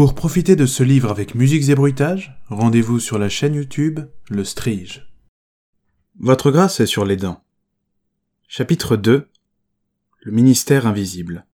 Pour profiter de ce livre avec musiques et bruitages, rendez-vous sur la chaîne YouTube Le Strige. Votre grâce est sur les dents. Chapitre 2 Le ministère invisible.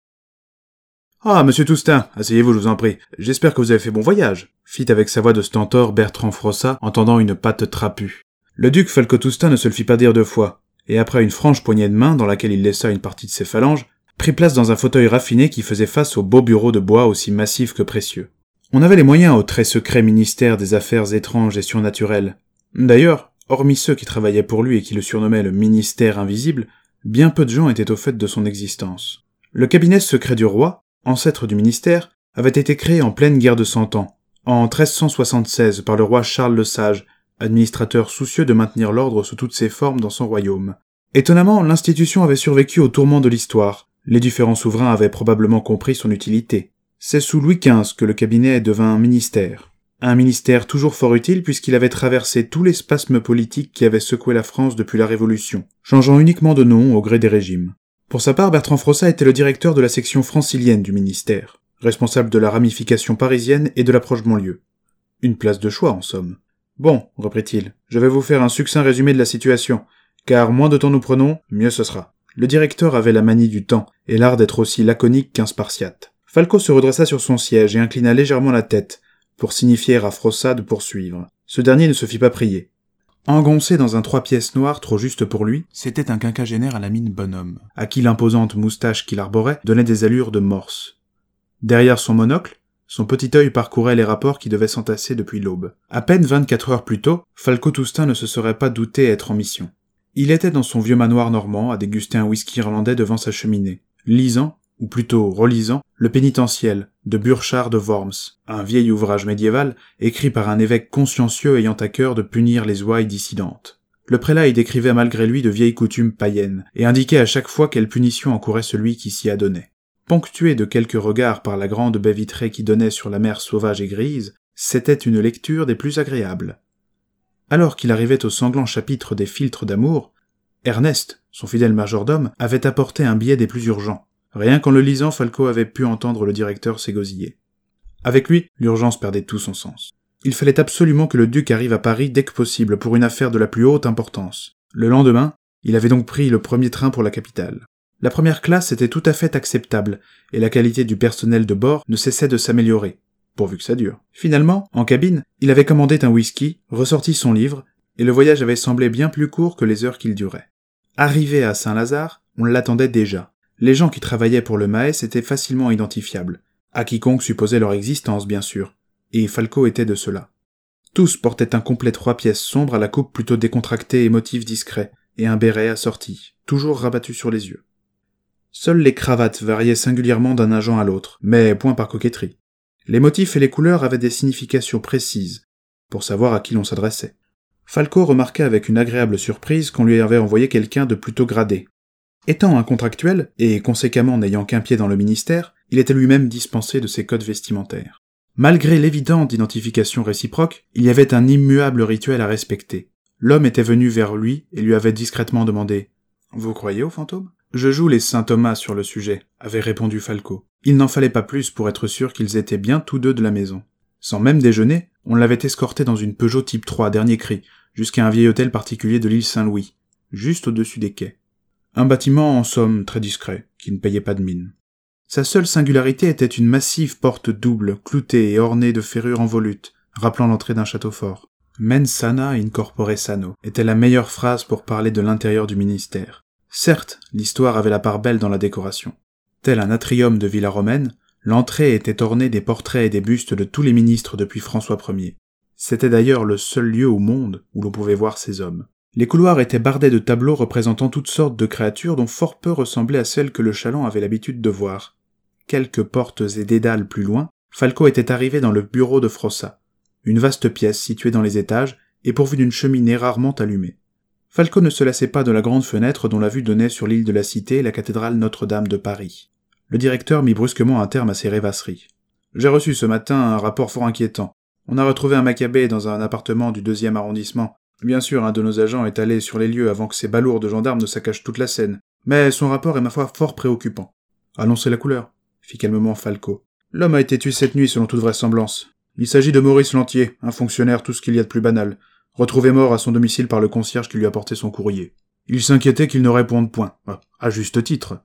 Ah, monsieur Toustin, asseyez-vous, je vous en prie. J'espère que vous avez fait bon voyage, fit avec sa voix de stentor Bertrand Frossat, entendant une patte trapue. Le duc Falco Toustin ne se le fit pas dire deux fois, et après une franche poignée de main dans laquelle il laissa une partie de ses phalanges, prit place dans un fauteuil raffiné qui faisait face au beau bureau de bois aussi massif que précieux. On avait les moyens au très secret ministère des Affaires étranges et surnaturelles. D'ailleurs, hormis ceux qui travaillaient pour lui et qui le surnommaient le ministère invisible, bien peu de gens étaient au fait de son existence. Le cabinet secret du roi, ancêtre du ministère, avait été créé en pleine guerre de Cent Ans, en 1376 par le roi Charles le Sage, administrateur soucieux de maintenir l'ordre sous toutes ses formes dans son royaume. Étonnamment, l'institution avait survécu au tourment de l'histoire. Les différents souverains avaient probablement compris son utilité. C'est sous Louis XV que le cabinet devint un ministère. Un ministère toujours fort utile puisqu'il avait traversé tous les spasmes politiques qui avaient secoué la France depuis la Révolution, changeant uniquement de nom au gré des régimes. Pour sa part, Bertrand Frossat était le directeur de la section francilienne du ministère, responsable de la ramification parisienne et de l'approche banlieue. Une place de choix, en somme. Bon, reprit-il, je vais vous faire un succinct résumé de la situation, car moins de temps nous prenons, mieux ce sera. Le directeur avait la manie du temps, et l'art d'être aussi laconique qu'un spartiate. Falco se redressa sur son siège et inclina légèrement la tête, pour signifier à Frossa de poursuivre. Ce dernier ne se fit pas prier. Engoncé dans un trois pièces noir trop juste pour lui, c'était un quinquagénaire à la mine bonhomme, à qui l'imposante moustache qu'il arborait donnait des allures de morse. Derrière son monocle, son petit œil parcourait les rapports qui devaient s'entasser depuis l'aube. À peine vingt-quatre heures plus tôt, Falco Toustin ne se serait pas douté être en mission. Il était dans son vieux manoir normand à déguster un whisky irlandais devant sa cheminée, lisant, ou plutôt relisant, Le Pénitentiel de Burchard de Worms, un vieil ouvrage médiéval écrit par un évêque consciencieux ayant à cœur de punir les ouailles dissidentes. Le prélat y décrivait malgré lui de vieilles coutumes païennes, et indiquait à chaque fois quelle punition encourait celui qui s'y adonnait. Ponctué de quelques regards par la grande baie vitrée qui donnait sur la mer sauvage et grise, c'était une lecture des plus agréables. Alors qu'il arrivait au sanglant chapitre des filtres d'amour, Ernest, son fidèle majordome, avait apporté un billet des plus urgents. Rien qu'en le lisant, Falco avait pu entendre le directeur s'égosiller. Avec lui, l'urgence perdait tout son sens. Il fallait absolument que le duc arrive à Paris dès que possible pour une affaire de la plus haute importance. Le lendemain, il avait donc pris le premier train pour la capitale. La première classe était tout à fait acceptable, et la qualité du personnel de bord ne cessait de s'améliorer, pourvu que ça dure. Finalement, en cabine, il avait commandé un whisky, ressorti son livre, et le voyage avait semblé bien plus court que les heures qu'il durait. Arrivé à Saint-Lazare, on l'attendait déjà. Les gens qui travaillaient pour le Maes étaient facilement identifiables, à quiconque supposait leur existence, bien sûr, et Falco était de cela. Tous portaient un complet trois pièces sombres à la coupe plutôt décontractée et motif discret, et un béret assorti, toujours rabattu sur les yeux. Seules les cravates variaient singulièrement d'un agent à l'autre, mais point par coquetterie. Les motifs et les couleurs avaient des significations précises, pour savoir à qui l'on s'adressait. Falco remarqua avec une agréable surprise qu'on lui avait envoyé quelqu'un de plutôt gradé, Étant un contractuel, et conséquemment n'ayant qu'un pied dans le ministère, il était lui-même dispensé de ses codes vestimentaires. Malgré l'évidente identification réciproque, il y avait un immuable rituel à respecter. L'homme était venu vers lui et lui avait discrètement demandé Vous croyez aux fantômes Je joue les saint Thomas sur le sujet, avait répondu Falco. Il n'en fallait pas plus pour être sûr qu'ils étaient bien tous deux de la maison. Sans même déjeuner, on l'avait escorté dans une Peugeot Type 3 dernier cri, jusqu'à un vieil hôtel particulier de l'île Saint-Louis, juste au-dessus des quais. Un bâtiment en somme très discret, qui ne payait pas de mine. Sa seule singularité était une massive porte double, cloutée et ornée de ferrures en volute, rappelant l'entrée d'un château fort. Mens sana incorpore sano était la meilleure phrase pour parler de l'intérieur du ministère. Certes, l'histoire avait la part belle dans la décoration. Tel un atrium de villa romaine, l'entrée était ornée des portraits et des bustes de tous les ministres depuis François Ier. C'était d'ailleurs le seul lieu au monde où l'on pouvait voir ces hommes. Les couloirs étaient bardés de tableaux représentant toutes sortes de créatures dont fort peu ressemblaient à celles que le chaland avait l'habitude de voir. Quelques portes et dédales plus loin, Falco était arrivé dans le bureau de Frossa, une vaste pièce située dans les étages et pourvue d'une cheminée rarement allumée. Falco ne se lassait pas de la grande fenêtre dont la vue donnait sur l'île de la Cité la cathédrale Notre-Dame de Paris. Le directeur mit brusquement un terme à ses rêvasseries. J'ai reçu ce matin un rapport fort inquiétant. On a retrouvé un macabé dans un appartement du deuxième arrondissement. Bien sûr, un de nos agents est allé sur les lieux avant que ces balourds de gendarmes ne saccagent toute la scène, mais son rapport est ma foi fort préoccupant. Annoncez la couleur, fit calmement Falco. L'homme a été tué cette nuit selon toute vraisemblance. Il s'agit de Maurice Lantier, un fonctionnaire tout ce qu'il y a de plus banal, retrouvé mort à son domicile par le concierge qui lui a porté son courrier. Il s'inquiétait qu'il ne réponde point, ah, à juste titre.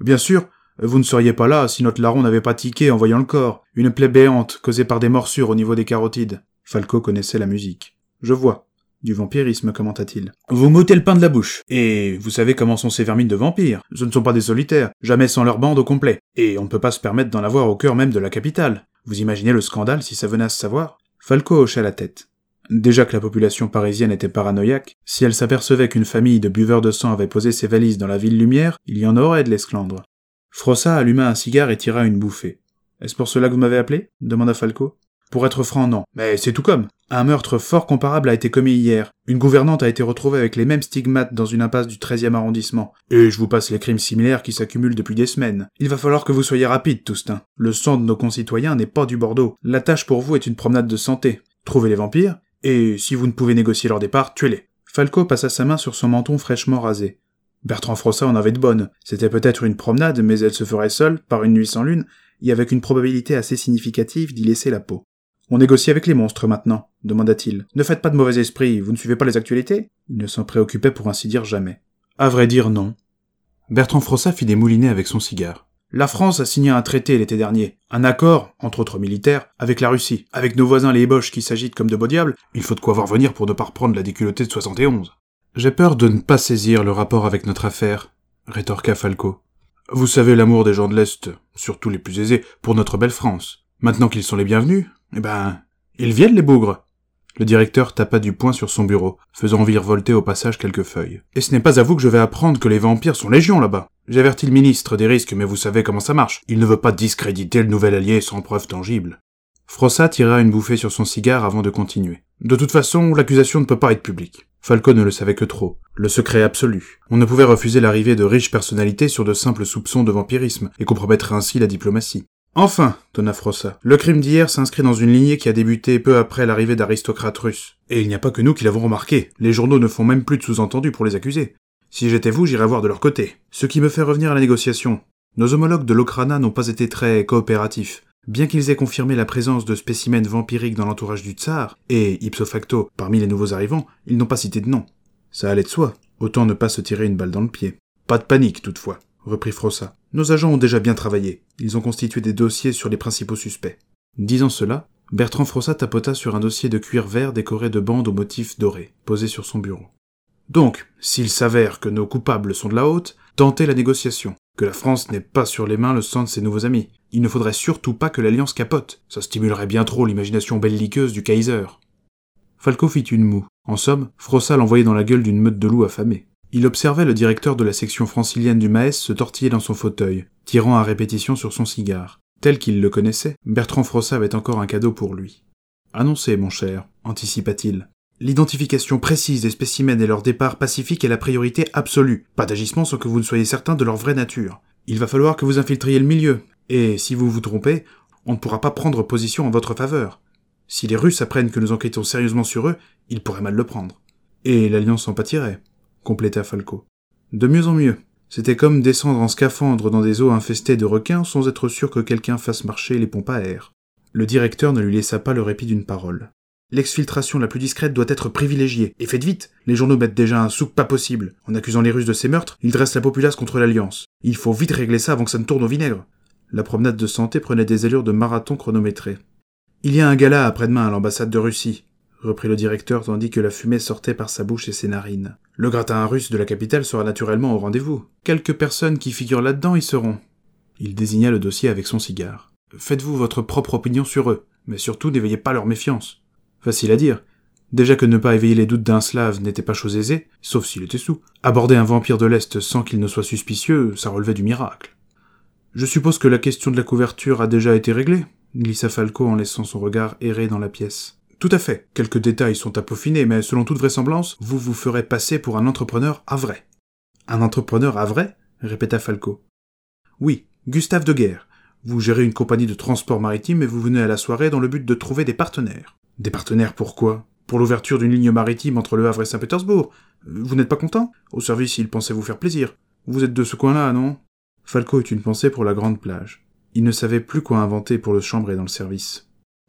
Bien sûr, vous ne seriez pas là si notre larron n'avait pas tiqué en voyant le corps, une plaie béante causée par des morsures au niveau des carotides. Falco connaissait la musique. Je vois. Du vampirisme, commenta-t-il. Vous m'ôtez le pain de la bouche. Et vous savez comment sont ces vermines de vampires. Ce ne sont pas des solitaires, jamais sans leur bande au complet. Et on ne peut pas se permettre d'en avoir au cœur même de la capitale. Vous imaginez le scandale si ça venait à se savoir? Falco hocha la tête. Déjà que la population parisienne était paranoïaque, si elle s'apercevait qu'une famille de buveurs de sang avait posé ses valises dans la ville lumière, il y en aurait de l'esclandre. Frossa alluma un cigare et tira une bouffée. Est-ce pour cela que vous m'avez appelé? demanda Falco. Pour être franc, non. Mais c'est tout comme. Un meurtre fort comparable a été commis hier. Une gouvernante a été retrouvée avec les mêmes stigmates dans une impasse du 13e arrondissement. Et je vous passe les crimes similaires qui s'accumulent depuis des semaines. Il va falloir que vous soyez rapide, Toustin. Le sang de nos concitoyens n'est pas du Bordeaux. La tâche pour vous est une promenade de santé. Trouvez les vampires, et si vous ne pouvez négocier leur départ, tuez-les. Falco passa sa main sur son menton fraîchement rasé. Bertrand Frossa en avait de bonnes. C'était peut-être une promenade, mais elle se ferait seule, par une nuit sans lune, et avec une probabilité assez significative d'y laisser la peau. On négocie avec les monstres maintenant, demanda-t-il. Ne faites pas de mauvais esprit, vous ne suivez pas les actualités Il ne s'en préoccupait pour ainsi dire jamais. À vrai dire, non. Bertrand Frossa fit des moulinets avec son cigare. La France a signé un traité l'été dernier, un accord, entre autres militaires, avec la Russie. Avec nos voisins les Boches qui s'agitent comme de beaux diables, il faut de quoi voir venir pour ne pas reprendre la déculottée de 71. J'ai peur de ne pas saisir le rapport avec notre affaire, rétorqua Falco. Vous savez l'amour des gens de l'Est, surtout les plus aisés, pour notre belle France. Maintenant qu'ils sont les bienvenus, eh ben, ils viennent les bougres. Le directeur tapa du poing sur son bureau, faisant virevolter au passage quelques feuilles. Et ce n'est pas à vous que je vais apprendre que les vampires sont légion là-bas. J'avertis le ministre des risques, mais vous savez comment ça marche. Il ne veut pas discréditer le nouvel allié sans preuve tangible. Frossa tira une bouffée sur son cigare avant de continuer. De toute façon, l'accusation ne peut pas être publique. Falco ne le savait que trop. Le secret absolu. On ne pouvait refuser l'arrivée de riches personnalités sur de simples soupçons de vampirisme, et compromettre ainsi la diplomatie. Enfin, donna Frossa, le crime d'hier s'inscrit dans une lignée qui a débuté peu après l'arrivée d'aristocrates russes. Et il n'y a pas que nous qui l'avons remarqué. Les journaux ne font même plus de sous-entendus pour les accuser. Si j'étais vous, j'irais voir de leur côté. Ce qui me fait revenir à la négociation. Nos homologues de l'Okrana n'ont pas été très coopératifs. Bien qu'ils aient confirmé la présence de spécimens vampiriques dans l'entourage du tsar, et, ipso facto, parmi les nouveaux arrivants, ils n'ont pas cité de nom. Ça allait de soi, autant ne pas se tirer une balle dans le pied. Pas de panique, toutefois, reprit Frossa. Nos agents ont déjà bien travaillé. Ils ont constitué des dossiers sur les principaux suspects. Disant cela, Bertrand Frossa tapota sur un dossier de cuir vert décoré de bandes aux motifs dorés, posé sur son bureau. Donc, s'il s'avère que nos coupables sont de la haute, tentez la négociation. Que la France n'ait pas sur les mains le sang de ses nouveaux amis. Il ne faudrait surtout pas que l'alliance capote. Ça stimulerait bien trop l'imagination belliqueuse du Kaiser. Falco fit une moue. En somme, Frossa l'envoyait dans la gueule d'une meute de loups affamés. Il observait le directeur de la section francilienne du Maes se tortiller dans son fauteuil, tirant à répétition sur son cigare. Tel qu'il le connaissait, Bertrand Frossa avait encore un cadeau pour lui. Annoncez, mon cher, anticipa-t-il. L'identification précise des spécimens et leur départ pacifique est la priorité absolue. Pas d'agissement sans que vous ne soyez certain de leur vraie nature. Il va falloir que vous infiltriez le milieu, et si vous vous trompez, on ne pourra pas prendre position en votre faveur. Si les Russes apprennent que nous enquêtons sérieusement sur eux, ils pourraient mal le prendre. Et l'Alliance en pâtirait, compléta Falco. De mieux en mieux. C'était comme descendre en scaphandre dans des eaux infestées de requins sans être sûr que quelqu'un fasse marcher les pompes à air. Le directeur ne lui laissa pas le répit d'une parole. L'exfiltration la plus discrète doit être privilégiée. Et faites vite Les journaux mettent déjà un souk pas possible. En accusant les Russes de ces meurtres, ils dressent la populace contre l'Alliance. Il faut vite régler ça avant que ça ne tourne au vinaigre. La promenade de santé prenait des allures de marathon chronométré. Il y a un gala après-demain à l'ambassade de Russie, reprit le directeur tandis que la fumée sortait par sa bouche et ses narines. Le gratin russe de la capitale sera naturellement au rendez-vous. Quelques personnes qui figurent là-dedans y seront. Il désigna le dossier avec son cigare. Faites-vous votre propre opinion sur eux, mais surtout n'éveillez pas leur méfiance. Facile à dire. Déjà que ne pas éveiller les doutes d'un slave n'était pas chose aisée, sauf s'il était sous. Aborder un vampire de l'Est sans qu'il ne soit suspicieux, ça relevait du miracle. Je suppose que la question de la couverture a déjà été réglée, glissa Falco en laissant son regard errer dans la pièce. Tout à fait. Quelques détails sont à peaufiner, mais selon toute vraisemblance, vous vous ferez passer pour un entrepreneur à vrai. Un entrepreneur à vrai? répéta Falco. Oui, Gustave de Guerre. Vous gérez une compagnie de transport maritime et vous venez à la soirée dans le but de trouver des partenaires. Des partenaires pourquoi Pour l'ouverture d'une ligne maritime entre Le Havre et Saint-Pétersbourg. Vous n'êtes pas content? Au service, il pensait vous faire plaisir. Vous êtes de ce coin-là, non? Falco eut une pensée pour la grande plage. Il ne savait plus quoi inventer pour le chambrer dans le service.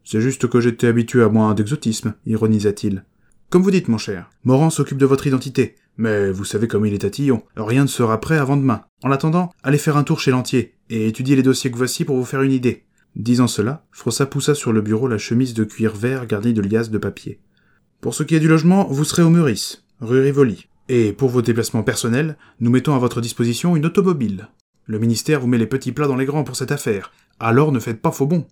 C'est juste que j'étais habitué à moins d'exotisme, ironisa-t-il. Comme vous dites, mon cher, Morand s'occupe de votre identité, mais vous savez comme il est tatillon, rien ne sera prêt avant demain. En attendant, allez faire un tour chez l'entier, et étudiez les dossiers que voici pour vous faire une idée. Disant cela, Frossa poussa sur le bureau la chemise de cuir vert garnie de liasses de papier. Pour ce qui est du logement, vous serez au Meurice, rue Rivoli. Et pour vos déplacements personnels, nous mettons à votre disposition une automobile. Le ministère vous met les petits plats dans les grands pour cette affaire. Alors ne faites pas faux bon.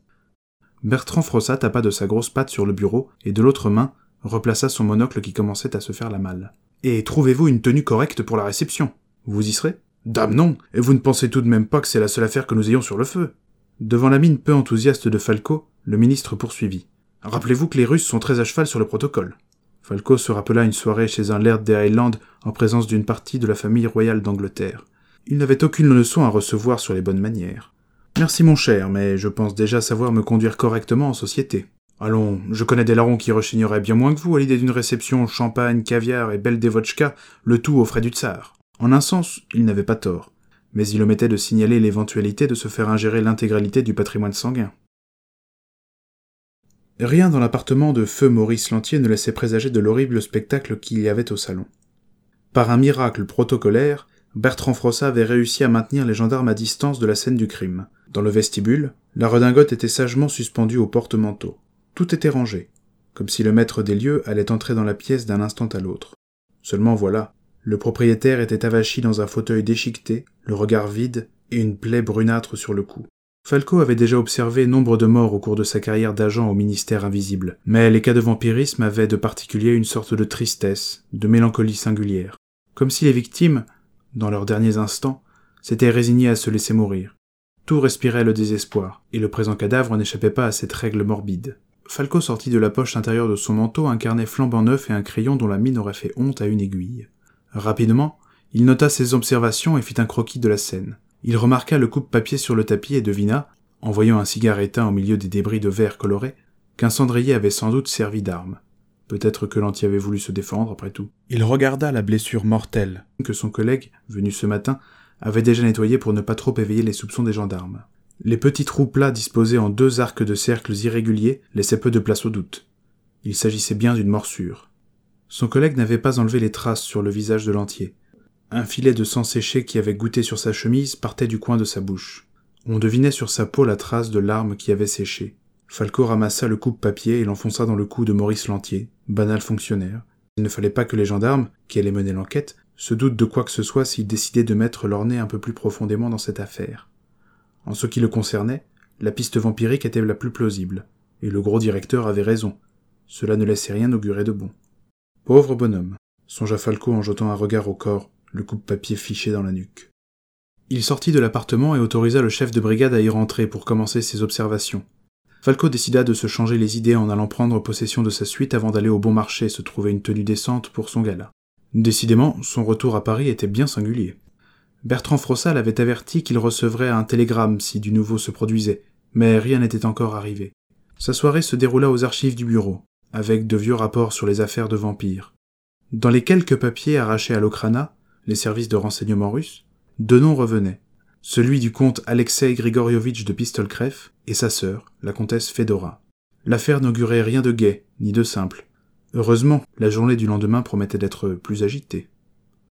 Bertrand Frossa tapa de sa grosse patte sur le bureau et de l'autre main replaça son monocle qui commençait à se faire la malle. Et trouvez-vous une tenue correcte pour la réception? Vous y serez? Dame non Et vous ne pensez tout de même pas que c'est la seule affaire que nous ayons sur le feu? Devant la mine peu enthousiaste de Falco, le ministre poursuivit. Rappelez-vous que les Russes sont très à cheval sur le protocole. Falco se rappela une soirée chez un laird des Highlands en présence d'une partie de la famille royale d'Angleterre. Il n'avait aucune leçon à recevoir sur les bonnes manières. Merci mon cher, mais je pense déjà savoir me conduire correctement en société. Allons, je connais des larrons qui rechigneraient bien moins que vous à l'idée d'une réception champagne, caviar et belle dévochka, le tout aux frais du tsar. En un sens, il n'avait pas tort, mais il omettait de signaler l'éventualité de se faire ingérer l'intégralité du patrimoine sanguin. Rien dans l'appartement de feu Maurice Lantier ne laissait présager de l'horrible spectacle qu'il y avait au salon. Par un miracle protocolaire, Bertrand Frossat avait réussi à maintenir les gendarmes à distance de la scène du crime. Dans le vestibule, la redingote était sagement suspendue au porte-manteau. Tout était rangé, comme si le maître des lieux allait entrer dans la pièce d'un instant à l'autre. Seulement voilà, le propriétaire était avachi dans un fauteuil déchiqueté, le regard vide et une plaie brunâtre sur le cou. Falco avait déjà observé nombre de morts au cours de sa carrière d'agent au ministère invisible, mais les cas de vampirisme avaient de particulier une sorte de tristesse, de mélancolie singulière, comme si les victimes dans leurs derniers instants, s'étaient résignés à se laisser mourir. Tout respirait le désespoir, et le présent cadavre n'échappait pas à cette règle morbide. Falco sortit de la poche intérieure de son manteau un carnet flambant neuf et un crayon dont la mine aurait fait honte à une aiguille. Rapidement, il nota ses observations et fit un croquis de la scène. Il remarqua le coupe-papier sur le tapis et devina, en voyant un cigare éteint au milieu des débris de verre coloré, qu'un cendrier avait sans doute servi d'arme. Peut-être que l'anti avait voulu se défendre, après tout. Il regarda la blessure mortelle que son collègue, venu ce matin, avait déjà nettoyée pour ne pas trop éveiller les soupçons des gendarmes. Les petits trous plats disposés en deux arcs de cercles irréguliers laissaient peu de place au doute. Il s'agissait bien d'une morsure. Son collègue n'avait pas enlevé les traces sur le visage de l'entier. Un filet de sang séché qui avait goûté sur sa chemise partait du coin de sa bouche. On devinait sur sa peau la trace de larmes qui avait séché. Falco ramassa le coupe-papier et l'enfonça dans le cou de Maurice Lantier, banal fonctionnaire. Il ne fallait pas que les gendarmes, qui allaient mener l'enquête, se doutent de quoi que ce soit s'ils décidaient de mettre leur nez un peu plus profondément dans cette affaire. En ce qui le concernait, la piste vampirique était la plus plausible, et le gros directeur avait raison. Cela ne laissait rien augurer de bon. Pauvre bonhomme, songea Falco en jetant un regard au corps, le coupe-papier fiché dans la nuque. Il sortit de l'appartement et autorisa le chef de brigade à y rentrer pour commencer ses observations. Falco décida de se changer les idées en allant prendre possession de sa suite avant d'aller au bon marché se trouver une tenue décente pour son gala. Décidément, son retour à Paris était bien singulier. Bertrand Frossat l'avait averti qu'il recevrait un télégramme si du nouveau se produisait, mais rien n'était encore arrivé. Sa soirée se déroula aux archives du bureau, avec de vieux rapports sur les affaires de vampires. Dans les quelques papiers arrachés à l'Okrana, les services de renseignement russes, deux noms revenaient celui du comte Alexei Grigorievitch de Pistolkref et sa sœur, la comtesse Fedora. L'affaire n'augurait rien de gai, ni de simple. Heureusement, la journée du lendemain promettait d'être plus agitée.